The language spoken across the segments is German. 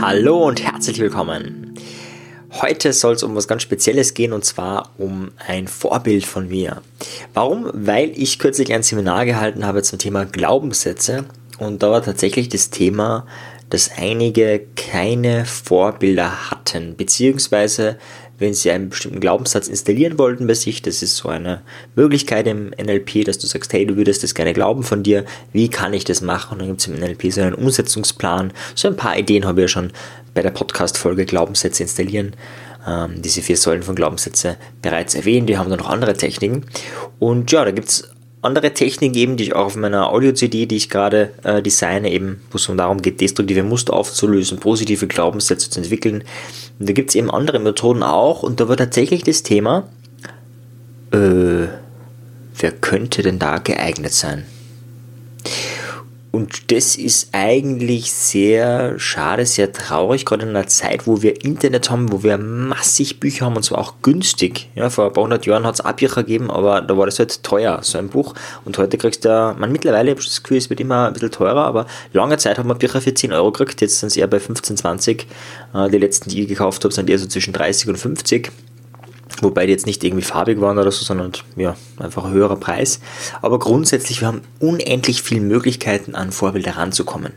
Hallo und herzlich willkommen. Heute soll es um was ganz Spezielles gehen und zwar um ein Vorbild von mir. Warum? Weil ich kürzlich ein Seminar gehalten habe zum Thema Glaubenssätze und da war tatsächlich das Thema, dass einige keine Vorbilder hatten, beziehungsweise wenn sie einen bestimmten Glaubenssatz installieren wollten bei sich, das ist so eine Möglichkeit im NLP, dass du sagst, hey, du würdest das gerne glauben von dir, wie kann ich das machen? Und dann gibt es im NLP so einen Umsetzungsplan. So ein paar Ideen habe ich ja schon bei der Podcast-Folge Glaubenssätze installieren. Ähm, diese vier Säulen von Glaubenssätze bereits erwähnt. Die haben dann noch andere Techniken. Und ja, da gibt es andere Techniken eben, die ich auch auf meiner Audio-CD, die ich gerade äh, designe, eben, wo es darum geht, destruktive Muster aufzulösen, positive Glaubenssätze zu entwickeln. Und da gibt es eben andere Methoden auch und da wird tatsächlich das Thema, äh, wer könnte denn da geeignet sein? Und das ist eigentlich sehr schade, sehr traurig, gerade in einer Zeit, wo wir Internet haben, wo wir massig Bücher haben und zwar auch günstig. Ja, vor ein paar hundert Jahren hat es Abbücher gegeben, aber da war das halt teuer, so ein Buch. Und heute kriegst du, man mittlerweile, ich das Gefühl, es wird immer ein bisschen teurer, aber lange Zeit haben wir Bücher für 10 Euro gekriegt, jetzt sind es eher bei 15, 20. Äh, die letzten, die ich gekauft habe, sind eher so zwischen 30 und 50. Wobei die jetzt nicht irgendwie farbig waren oder so, sondern ja, einfach ein höherer Preis. Aber grundsätzlich, wir haben unendlich viele Möglichkeiten, an Vorbilder ranzukommen.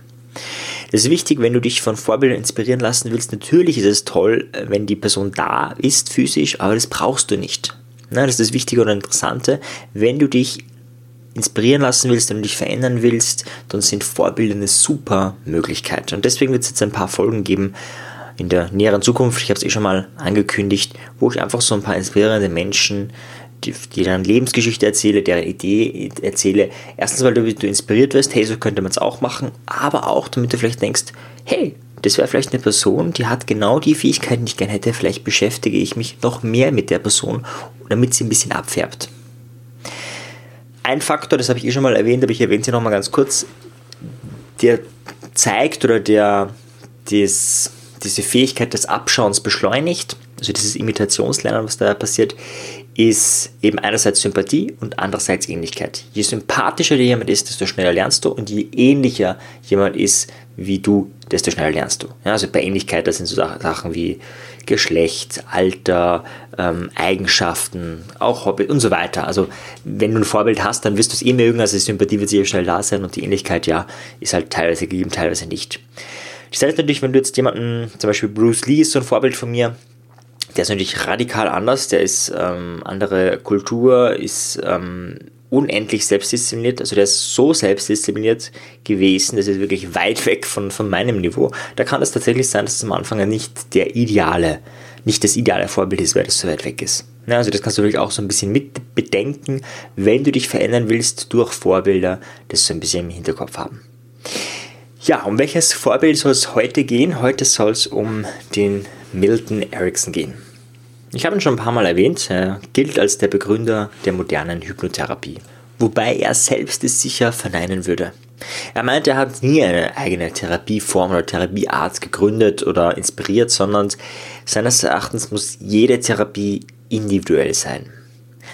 Das ist wichtig, wenn du dich von Vorbildern inspirieren lassen willst. Natürlich ist es toll, wenn die Person da ist, physisch, aber das brauchst du nicht. das ist das Wichtige und Interessante. Wenn du dich inspirieren lassen willst, wenn du dich verändern willst, dann sind Vorbilder eine super Möglichkeit. Und deswegen wird es jetzt ein paar Folgen geben, in der näheren Zukunft, ich habe es eh schon mal angekündigt, wo ich einfach so ein paar inspirierende Menschen, die, die deren Lebensgeschichte erzähle, deren Idee erzähle. Erstens, weil du, du inspiriert wirst, hey, so könnte man es auch machen, aber auch, damit du vielleicht denkst, hey, das wäre vielleicht eine Person, die hat genau die Fähigkeiten, die ich gerne hätte. Vielleicht beschäftige ich mich noch mehr mit der Person, damit sie ein bisschen abfärbt. Ein Faktor, das habe ich eh schon mal erwähnt, aber ich erwähne sie nochmal ganz kurz, der zeigt oder der das diese Fähigkeit des Abschauens beschleunigt, also dieses Imitationslernen, was da passiert, ist eben einerseits Sympathie und andererseits Ähnlichkeit. Je sympathischer dir jemand ist, desto schneller lernst du und je ähnlicher jemand ist wie du, desto schneller lernst du. Ja, also bei Ähnlichkeit, das sind so Sachen wie Geschlecht, Alter, ähm, Eigenschaften, auch Hobby und so weiter. Also wenn du ein Vorbild hast, dann wirst du es eh mögen, also die Sympathie wird sicher schnell da sein und die Ähnlichkeit, ja, ist halt teilweise gegeben, teilweise nicht. Ich sage natürlich, wenn du jetzt jemanden, zum Beispiel Bruce Lee ist so ein Vorbild von mir, der ist natürlich radikal anders, der ist ähm, andere Kultur, ist ähm, unendlich selbstdiszipliniert, also der ist so selbstdiszipliniert gewesen, das ist wirklich weit weg von, von meinem Niveau. Da kann es tatsächlich sein, dass es am Anfang nicht der ideale, nicht das ideale Vorbild ist, weil das so weit weg ist. Ja, also das kannst du wirklich auch so ein bisschen mit bedenken, wenn du dich verändern willst durch Vorbilder, das so ein bisschen im Hinterkopf haben. Ja, um welches Vorbild soll es heute gehen? Heute soll es um den Milton Erickson gehen. Ich habe ihn schon ein paar Mal erwähnt, er gilt als der Begründer der modernen Hypnotherapie. Wobei er selbst es sicher verneinen würde. Er meint, er hat nie eine eigene Therapieform oder Therapieart gegründet oder inspiriert, sondern seines Erachtens muss jede Therapie individuell sein.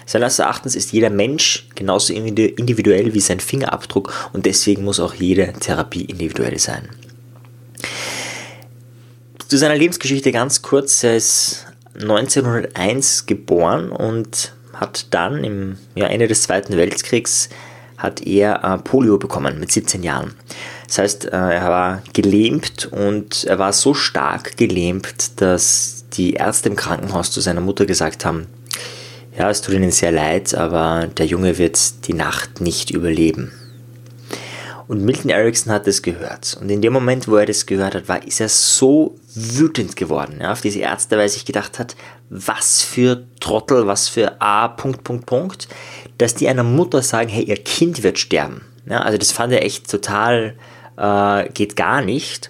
Seines Erachtens ist jeder Mensch genauso individuell wie sein Fingerabdruck und deswegen muss auch jede Therapie individuell sein. Zu seiner Lebensgeschichte ganz kurz. Er ist 1901 geboren und hat dann im ja, Ende des Zweiten Weltkriegs hat er äh, Polio bekommen mit 17 Jahren. Das heißt, äh, er war gelähmt und er war so stark gelähmt, dass die Ärzte im Krankenhaus zu seiner Mutter gesagt haben, ja, es tut ihnen sehr leid, aber der Junge wird die Nacht nicht überleben. Und Milton Erickson hat das gehört. Und in dem Moment, wo er das gehört hat, war, ist er so wütend geworden ja, auf diese Ärzte, weil er sich gedacht hat, was für Trottel, was für A, Punkt, Punkt, Punkt, dass die einer Mutter sagen, hey, ihr Kind wird sterben. Ja, also das fand er echt total, äh, geht gar nicht.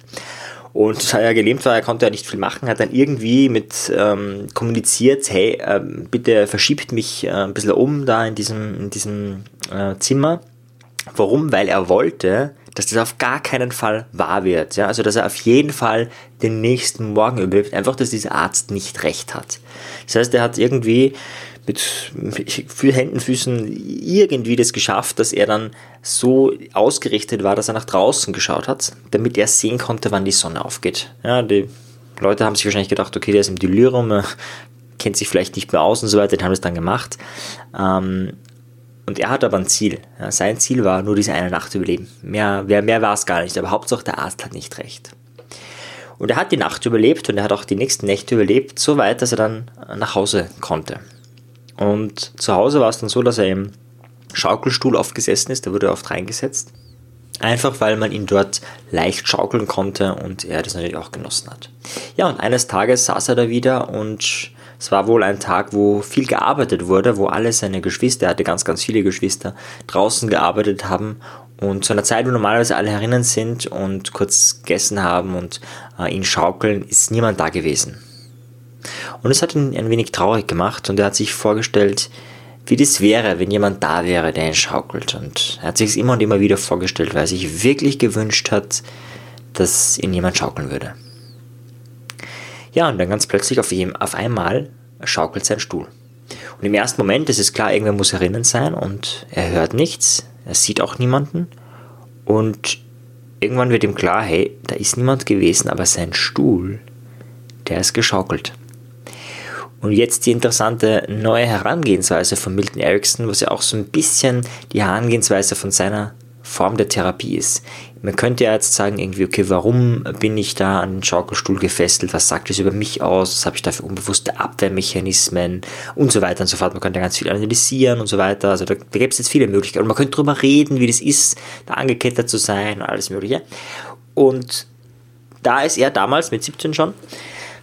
Und da er gelähmt war, er konnte ja nicht viel machen, hat dann irgendwie mit ähm, kommuniziert, hey, äh, bitte verschiebt mich äh, ein bisschen um da in diesem, in diesem äh, Zimmer. Warum? Weil er wollte, dass das auf gar keinen Fall wahr wird. Ja? Also, dass er auf jeden Fall den nächsten Morgen überlebt. Einfach, dass dieser Arzt nicht recht hat. Das heißt, er hat irgendwie mit für Händen, Füßen irgendwie das geschafft, dass er dann so ausgerichtet war, dass er nach draußen geschaut hat, damit er sehen konnte, wann die Sonne aufgeht. Ja, die Leute haben sich wahrscheinlich gedacht, okay, der ist im Delirium, er kennt sich vielleicht nicht mehr aus und so weiter, die haben es dann gemacht. Ähm, und er hat aber ein Ziel. Ja, sein Ziel war nur diese eine Nacht überleben. Mehr, mehr, mehr war es gar nicht, aber Hauptsache der Arzt hat nicht recht. Und er hat die Nacht überlebt und er hat auch die nächsten Nächte überlebt, so weit, dass er dann nach Hause konnte. Und zu Hause war es dann so, dass er im Schaukelstuhl oft gesessen ist, da wurde oft reingesetzt. Einfach weil man ihn dort leicht schaukeln konnte und er das natürlich auch genossen hat. Ja, und eines Tages saß er da wieder und es war wohl ein Tag, wo viel gearbeitet wurde, wo alle seine Geschwister, er hatte ganz, ganz viele Geschwister, draußen gearbeitet haben und zu einer Zeit, wo normalerweise alle herinnen sind und kurz gegessen haben und äh, ihn schaukeln, ist niemand da gewesen. Und es hat ihn ein wenig traurig gemacht und er hat sich vorgestellt, wie das wäre, wenn jemand da wäre, der ihn schaukelt. Und er hat sich es immer und immer wieder vorgestellt, weil er sich wirklich gewünscht hat, dass ihn jemand schaukeln würde. Ja, und dann ganz plötzlich auf, ihm, auf einmal schaukelt sein Stuhl. Und im ersten Moment ist es klar, irgendwer muss erinnern sein und er hört nichts, er sieht auch niemanden und irgendwann wird ihm klar, hey, da ist niemand gewesen, aber sein Stuhl, der ist geschaukelt. Und jetzt die interessante neue Herangehensweise von Milton Erickson, was ja auch so ein bisschen die Herangehensweise von seiner Form der Therapie ist. Man könnte ja jetzt sagen, irgendwie, okay, warum bin ich da an den Schaukelstuhl gefesselt? Was sagt das über mich aus? Was habe ich da für unbewusste Abwehrmechanismen? Und so weiter und so fort. Man könnte ganz viel analysieren und so weiter. Also da, da gibt es jetzt viele Möglichkeiten. Und man könnte darüber reden, wie das ist, da angekettet zu sein und alles Mögliche. Und da ist er damals mit 17 schon,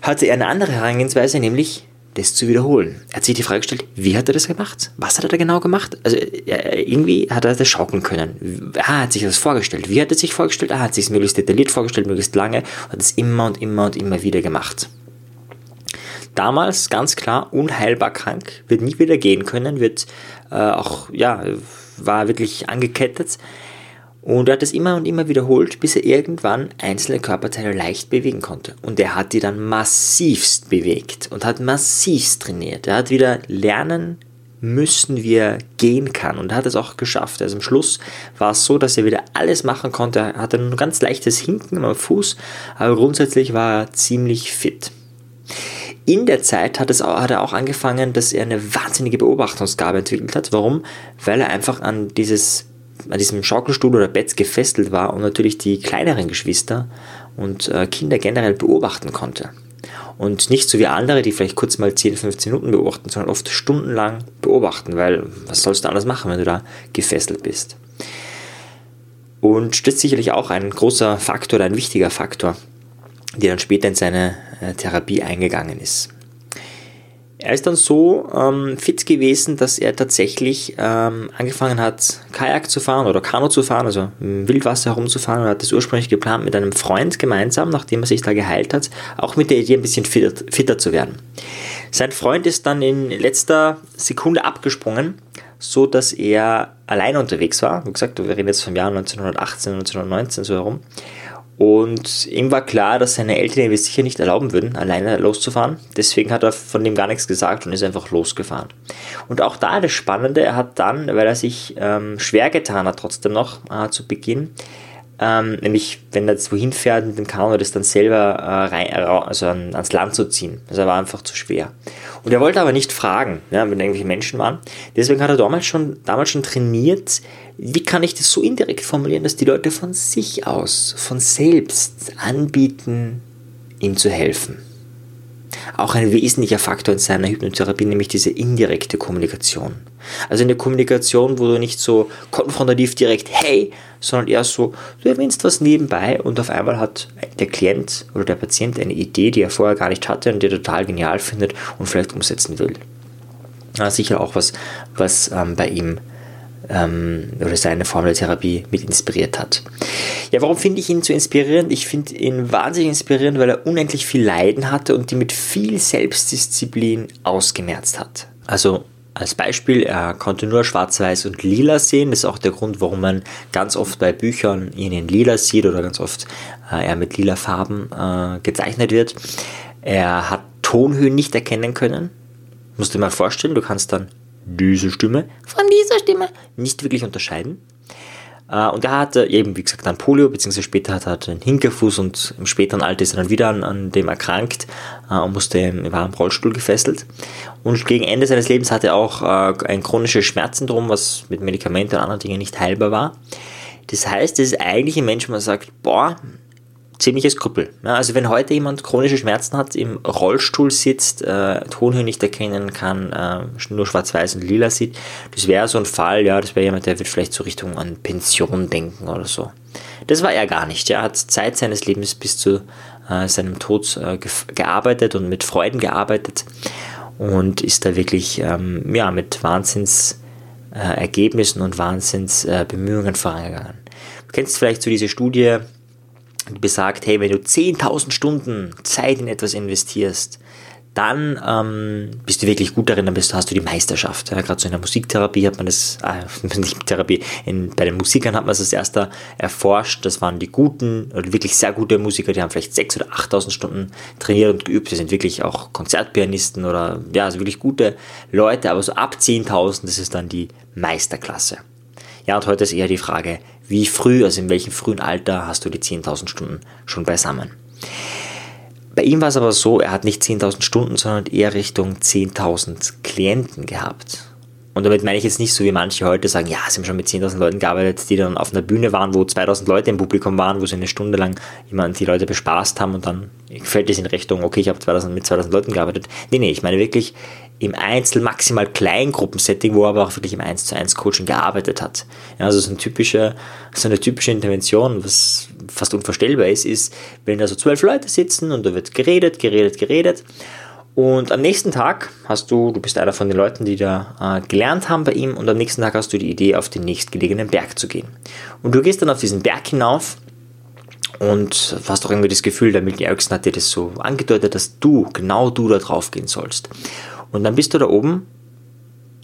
hatte er eine andere Herangehensweise, nämlich das zu wiederholen. Er hat sich die Frage gestellt, wie hat er das gemacht? Was hat er da genau gemacht? Also irgendwie hat er das schaukeln können. Ah, hat sich das vorgestellt. Wie hat er sich vorgestellt? Ah, hat sich es möglichst detailliert vorgestellt, möglichst lange, hat es immer und immer und immer wieder gemacht. Damals ganz klar unheilbar krank, wird nie wieder gehen können, wird äh, auch, ja, war wirklich angekettet und er hat es immer und immer wiederholt, bis er irgendwann einzelne Körperteile leicht bewegen konnte. Und er hat die dann massivst bewegt und hat massivst trainiert. Er hat wieder lernen müssen, wie er gehen kann. Und er hat es auch geschafft. Also am Schluss war es so, dass er wieder alles machen konnte. Er hatte ein ganz leichtes Hinken am Fuß, aber grundsätzlich war er ziemlich fit. In der Zeit hat, es, hat er auch angefangen, dass er eine wahnsinnige Beobachtungsgabe entwickelt hat. Warum? Weil er einfach an dieses an diesem Schaukelstuhl oder Bett gefesselt war und natürlich die kleineren Geschwister und äh, Kinder generell beobachten konnte. Und nicht so wie andere, die vielleicht kurz mal 10, 15 Minuten beobachten, sondern oft stundenlang beobachten, weil was sollst du anders machen, wenn du da gefesselt bist? Und das ist sicherlich auch ein großer Faktor oder ein wichtiger Faktor, der dann später in seine äh, Therapie eingegangen ist. Er ist dann so ähm, fit gewesen, dass er tatsächlich ähm, angefangen hat, Kajak zu fahren oder Kanu zu fahren, also im Wildwasser herumzufahren und hat das ursprünglich geplant mit einem Freund gemeinsam, nachdem er sich da geheilt hat, auch mit der Idee ein bisschen fitter, fitter zu werden. Sein Freund ist dann in letzter Sekunde abgesprungen, so dass er alleine unterwegs war. Wie gesagt, wir reden jetzt vom Jahr 1918, 1919 so herum. Und ihm war klar, dass seine Eltern ihm sicher nicht erlauben würden, alleine loszufahren. Deswegen hat er von dem gar nichts gesagt und ist einfach losgefahren. Und auch da das Spannende, er hat dann, weil er sich ähm, schwer getan hat, trotzdem noch äh, zu Beginn, ähm, nämlich, wenn er jetzt wohin fährt mit dem Kanu, das dann selber äh, rein, also an, ans Land zu ziehen. Er war einfach zu schwer. Und er wollte aber nicht fragen, ja, wenn irgendwelche Menschen waren. Deswegen hat er damals schon, damals schon trainiert, wie kann ich das so indirekt formulieren, dass die Leute von sich aus, von selbst anbieten, ihm zu helfen auch ein wesentlicher Faktor in seiner Hypnotherapie, nämlich diese indirekte Kommunikation. Also eine Kommunikation, wo du nicht so konfrontativ direkt hey, sondern eher so, du erwähnst was nebenbei und auf einmal hat der Klient oder der Patient eine Idee, die er vorher gar nicht hatte und die er total genial findet und vielleicht umsetzen will. Sicher auch was, was ähm, bei ihm ähm, oder seine Form der Therapie mit inspiriert hat. Ja, warum finde ich ihn so inspirierend? Ich finde ihn wahnsinnig inspirierend, weil er unendlich viel Leiden hatte und die mit viel Selbstdisziplin ausgemerzt hat. Also als Beispiel, er konnte nur schwarz-weiß und lila sehen. Das ist auch der Grund, warum man ganz oft bei Büchern ihn in lila sieht oder ganz oft äh, er mit lila Farben äh, gezeichnet wird. Er hat Tonhöhen nicht erkennen können Musst du dir mal vorstellen, du kannst dann diese Stimme von dieser Stimme nicht wirklich unterscheiden. Äh, und er hatte eben, wie gesagt, dann Polio, beziehungsweise später hat er einen Hinkerfuß und im späteren Alter ist er dann wieder an, an dem erkrankt äh, und musste, war im Rollstuhl gefesselt. Und gegen Ende seines Lebens hatte er auch äh, ein chronisches Schmerzsyndrom, was mit Medikamenten und anderen Dingen nicht heilbar war. Das heißt, es ist eigentlich ein Mensch, wo man sagt, boah, ziemliches Krüppel. Ja, also wenn heute jemand chronische Schmerzen hat, im Rollstuhl sitzt, äh, Tonhöhe nicht erkennen kann, äh, nur schwarz-weiß und lila sieht, das wäre so ein Fall, ja, das wäre jemand, der wird vielleicht so Richtung an Pension denken oder so. Das war er gar nicht. Er hat Zeit seines Lebens bis zu äh, seinem Tod äh, gearbeitet und mit Freuden gearbeitet und ist da wirklich ähm, ja, mit Wahnsinnsergebnissen und Wahnsinnsbemühungen vorangegangen. Du kennst vielleicht so diese Studie, besagt, hey, wenn du 10.000 Stunden Zeit in etwas investierst, dann ähm, bist du wirklich gut darin, dann bist, hast du die Meisterschaft. Ja, Gerade so in der Musiktherapie hat man das, äh, nicht Therapie, in, bei den Musikern hat man es als erster erforscht. Das waren die guten, oder wirklich sehr gute Musiker, die haben vielleicht 6.000 oder 8.000 Stunden trainiert und geübt. Die sind wirklich auch Konzertpianisten oder ja, also wirklich gute Leute, aber so ab 10.000, das ist dann die Meisterklasse. Ja, und heute ist eher die Frage, wie früh, also in welchem frühen Alter hast du die 10.000 Stunden schon beisammen. Bei ihm war es aber so, er hat nicht 10.000 Stunden, sondern eher Richtung 10.000 Klienten gehabt. Und damit meine ich jetzt nicht so, wie manche heute sagen, ja, sie haben schon mit 10.000 Leuten gearbeitet, die dann auf einer Bühne waren, wo 2.000 Leute im Publikum waren, wo sie eine Stunde lang jemand die Leute bespaßt haben und dann fällt es in Richtung, okay, ich habe 2000, mit 2.000 Leuten gearbeitet. Nee, nee, ich meine wirklich im Einzel-, maximal Kleingruppensetting, wo er aber auch wirklich im 1 zu 1 Coaching gearbeitet hat. Ja, also so eine, typische, so eine typische Intervention, was fast unvorstellbar ist, ist, wenn da so zwölf Leute sitzen und da wird geredet, geredet, geredet und am nächsten Tag hast du, du bist einer von den Leuten, die da äh, gelernt haben bei ihm, und am nächsten Tag hast du die Idee, auf den nächstgelegenen Berg zu gehen. Und du gehst dann auf diesen Berg hinauf und hast auch irgendwie das Gefühl, der Milton Erickson hat dir das so angedeutet, dass du, genau du da drauf gehen sollst. Und dann bist du da oben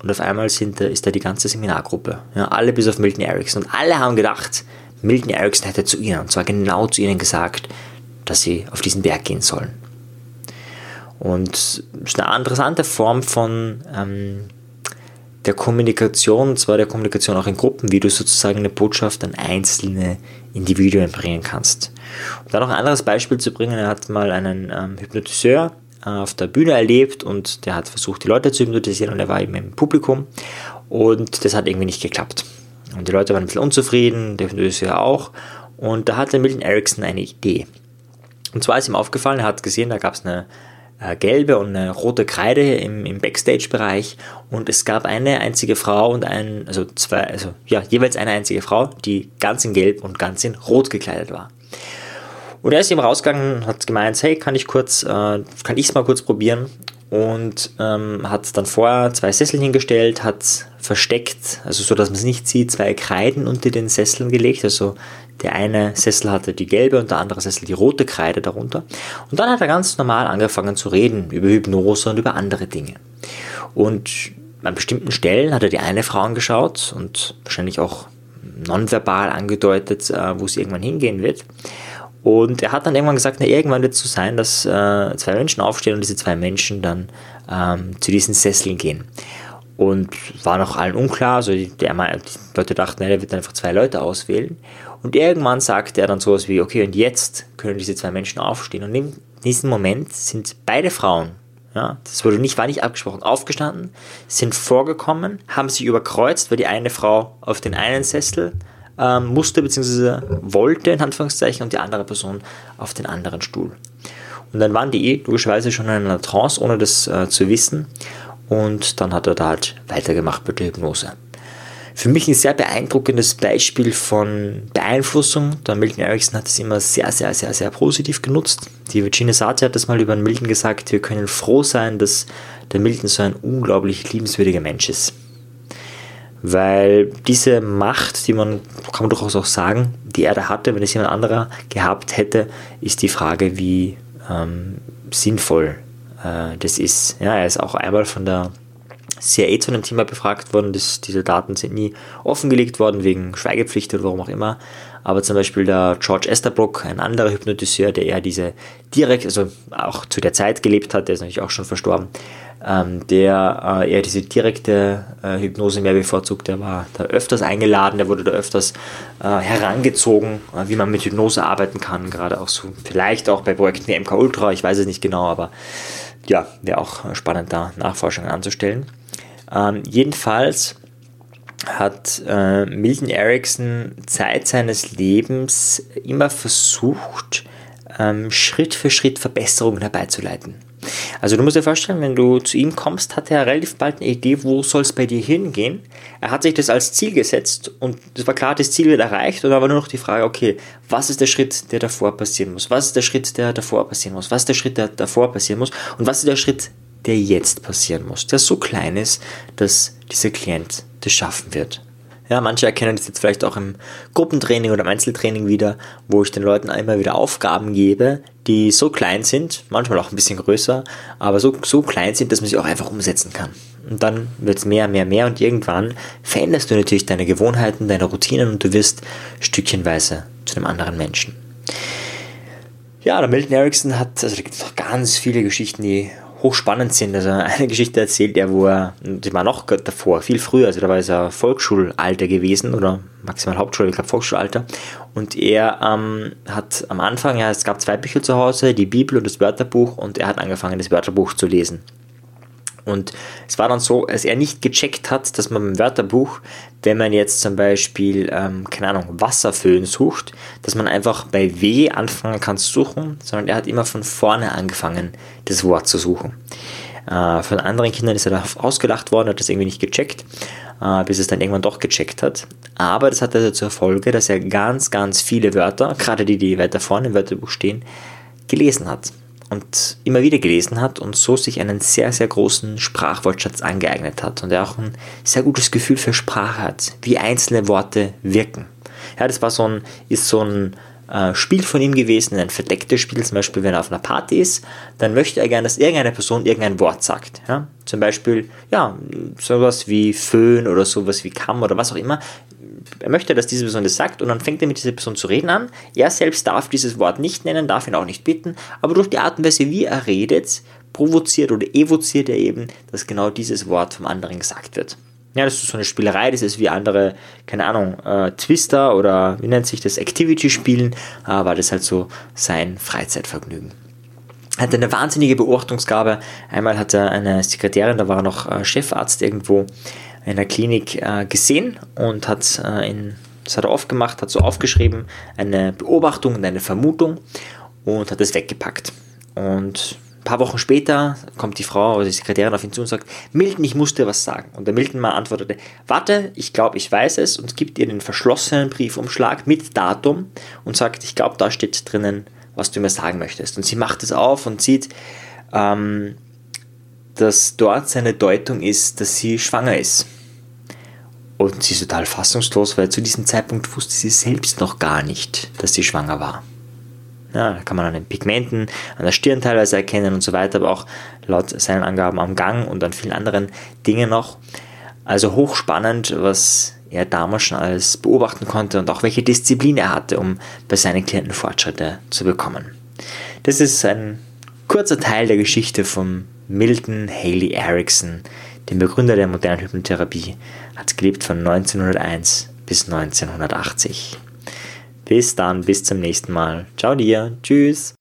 und auf einmal sind, ist da die ganze Seminargruppe. Ja, alle bis auf Milton Erickson. Und alle haben gedacht, Milton Erickson hätte zu ihnen, und zwar genau zu ihnen gesagt, dass sie auf diesen Berg gehen sollen. Und ist eine interessante Form von ähm, der Kommunikation, und zwar der Kommunikation auch in Gruppen, wie du sozusagen eine Botschaft an einzelne Individuen bringen kannst. Und dann noch ein anderes Beispiel zu bringen, er hat mal einen ähm, Hypnotiseur äh, auf der Bühne erlebt und der hat versucht, die Leute zu hypnotisieren und er war eben im Publikum und das hat irgendwie nicht geklappt. Und die Leute waren ein bisschen unzufrieden, der Hypnotiseur auch und da hatte Milton Erickson eine Idee. Und zwar ist ihm aufgefallen, er hat gesehen, da gab es eine äh, gelbe und eine rote Kreide im, im Backstage-Bereich und es gab eine einzige Frau und ein, also zwei, also ja, jeweils eine einzige Frau, die ganz in gelb und ganz in rot gekleidet war. Und er ist eben rausgegangen, hat gemeint, hey, kann ich kurz, äh, kann ich es mal kurz probieren? Und ähm, hat dann vorher zwei Sessel hingestellt, hat versteckt, also so, dass man es nicht sieht, zwei Kreiden unter den Sesseln gelegt, also der eine Sessel hatte die gelbe und der andere Sessel die rote Kreide darunter. Und dann hat er ganz normal angefangen zu reden über Hypnose und über andere Dinge. Und an bestimmten Stellen hat er die eine Frau angeschaut und wahrscheinlich auch nonverbal angedeutet, äh, wo es irgendwann hingehen wird. Und er hat dann irgendwann gesagt, na, irgendwann wird es so sein, dass äh, zwei Menschen aufstehen und diese zwei Menschen dann ähm, zu diesen Sesseln gehen. Und war noch allen unklar, also die, die Leute dachten, er wird einfach zwei Leute auswählen. Und irgendwann sagt er dann sowas wie, okay, und jetzt können diese zwei Menschen aufstehen. Und in diesem Moment sind beide Frauen, ja, das wurde nicht, war nicht abgesprochen, aufgestanden, sind vorgekommen, haben sich überkreuzt, weil die eine Frau auf den einen Sessel ähm, musste bzw. wollte, in Anführungszeichen, und die andere Person auf den anderen Stuhl. Und dann waren die eh logischerweise schon in einer Trance, ohne das äh, zu wissen. Und dann hat er da halt weitergemacht mit der Hypnose. Für mich ein sehr beeindruckendes Beispiel von Beeinflussung. Der Milton Erickson hat es immer sehr, sehr, sehr, sehr positiv genutzt. Die Virginia Satir hat das mal über den Milton gesagt, wir können froh sein, dass der Milton so ein unglaublich liebenswürdiger Mensch ist. Weil diese Macht, die man, kann man durchaus auch sagen, die er da hatte, wenn es jemand anderer gehabt hätte, ist die Frage, wie ähm, sinnvoll äh, das ist. Ja, er ist auch einmal von der CIA zu einem Thema befragt worden. Das, diese Daten sind nie offengelegt worden wegen Schweigepflicht oder warum auch immer. Aber zum Beispiel der George Esterbrook, ein anderer Hypnotiseur, der eher diese direkt, also auch zu der Zeit gelebt hat, der ist natürlich auch schon verstorben, ähm, der äh, eher diese direkte äh, Hypnose mehr bevorzugt. Der war da öfters eingeladen, der wurde da öfters äh, herangezogen, äh, wie man mit Hypnose arbeiten kann, gerade auch so, vielleicht auch bei Projekten wie MK Ultra, ich weiß es nicht genau, aber ja, wäre auch spannend, da Nachforschungen anzustellen. Ähm, jedenfalls hat äh, Milton Erickson Zeit seines Lebens immer versucht, ähm, Schritt für Schritt Verbesserungen herbeizuleiten. Also du musst dir vorstellen, wenn du zu ihm kommst, hat er relativ bald eine Idee, wo soll es bei dir hingehen. Er hat sich das als Ziel gesetzt und es war klar, das Ziel wird erreicht und da war nur noch die Frage, okay, was ist der Schritt, der davor passieren muss? Was ist der Schritt, der davor passieren muss? Was ist der Schritt, der davor passieren muss? Und was ist der Schritt, der jetzt passieren muss, der so klein ist, dass dieser Klient das schaffen wird. Ja, manche erkennen das jetzt vielleicht auch im Gruppentraining oder im Einzeltraining wieder, wo ich den Leuten immer wieder Aufgaben gebe, die so klein sind, manchmal auch ein bisschen größer, aber so, so klein sind, dass man sie auch einfach umsetzen kann. Und dann wird es mehr, mehr, mehr und irgendwann veränderst du natürlich deine Gewohnheiten, deine Routinen und du wirst stückchenweise zu einem anderen Menschen. Ja, der Milton Erickson hat, also da gibt es noch ganz viele Geschichten, die hochspannend sind. Also eine Geschichte erzählt er, wo er, die war noch davor, viel früher, also da war er Volksschulalter gewesen oder maximal Hauptschule, ich glaube Volksschulalter. Und er ähm, hat am Anfang, ja, es gab zwei Bücher zu Hause, die Bibel und das Wörterbuch, und er hat angefangen, das Wörterbuch zu lesen. Und es war dann so, dass er nicht gecheckt hat, dass man im Wörterbuch, wenn man jetzt zum Beispiel, ähm, keine Ahnung, Wasserföhn sucht, dass man einfach bei W anfangen kann zu suchen, sondern er hat immer von vorne angefangen, das Wort zu suchen. Äh, von anderen Kindern ist er da ausgelacht worden, hat das irgendwie nicht gecheckt, äh, bis es dann irgendwann doch gecheckt hat. Aber das hatte also zur Folge, dass er ganz, ganz viele Wörter, gerade die, die weiter vorne im Wörterbuch stehen, gelesen hat und immer wieder gelesen hat und so sich einen sehr, sehr großen Sprachwortschatz angeeignet hat und er auch ein sehr gutes Gefühl für Sprache hat, wie einzelne Worte wirken. Ja, das war so ein, ist so ein äh, Spiel von ihm gewesen, ein verdecktes Spiel, zum Beispiel, wenn er auf einer Party ist, dann möchte er gerne, dass irgendeine Person irgendein Wort sagt. Ja? Zum Beispiel, ja, sowas wie Föhn oder sowas wie Kamm oder was auch immer er möchte, dass diese Person das sagt und dann fängt er mit dieser Person zu reden an. Er selbst darf dieses Wort nicht nennen, darf ihn auch nicht bitten, aber durch die Art und Weise, wie er redet, provoziert oder evoziert er eben, dass genau dieses Wort vom anderen gesagt wird. Ja, das ist so eine Spielerei, das ist wie andere, keine Ahnung, äh, Twister oder wie nennt sich das, Activity-Spielen, äh, war das halt so sein Freizeitvergnügen. Er hatte eine wahnsinnige Beobachtungsgabe. Einmal hat er eine Sekretärin, da war er noch äh, Chefarzt irgendwo, in der Klinik äh, gesehen und hat äh, in, das hat er oft gemacht, hat so aufgeschrieben, eine Beobachtung und eine Vermutung und hat es weggepackt. Und ein paar Wochen später kommt die Frau oder die Sekretärin auf ihn zu und sagt, Milton, ich muss dir was sagen. Und der Milton mal antwortete, warte, ich glaube, ich weiß es und gibt ihr den verschlossenen Briefumschlag mit Datum und sagt, ich glaube, da steht drinnen, was du mir sagen möchtest. Und sie macht es auf und sieht, ähm, dass dort seine Deutung ist, dass sie schwanger ist. Und sie ist total fassungslos, weil zu diesem Zeitpunkt wusste sie selbst noch gar nicht, dass sie schwanger war. Ja, da kann man an den Pigmenten, an der Stirn teilweise erkennen und so weiter, aber auch laut seinen Angaben am Gang und an vielen anderen Dingen noch. Also hochspannend, was er damals schon alles beobachten konnte und auch welche Disziplin er hatte, um bei seinen Klienten Fortschritte zu bekommen. Das ist ein kurzer Teil der Geschichte von Milton Haley Erickson, dem Begründer der modernen Hypnotherapie, hat gelebt von 1901 bis 1980. Bis dann, bis zum nächsten Mal. Ciao dir, tschüss.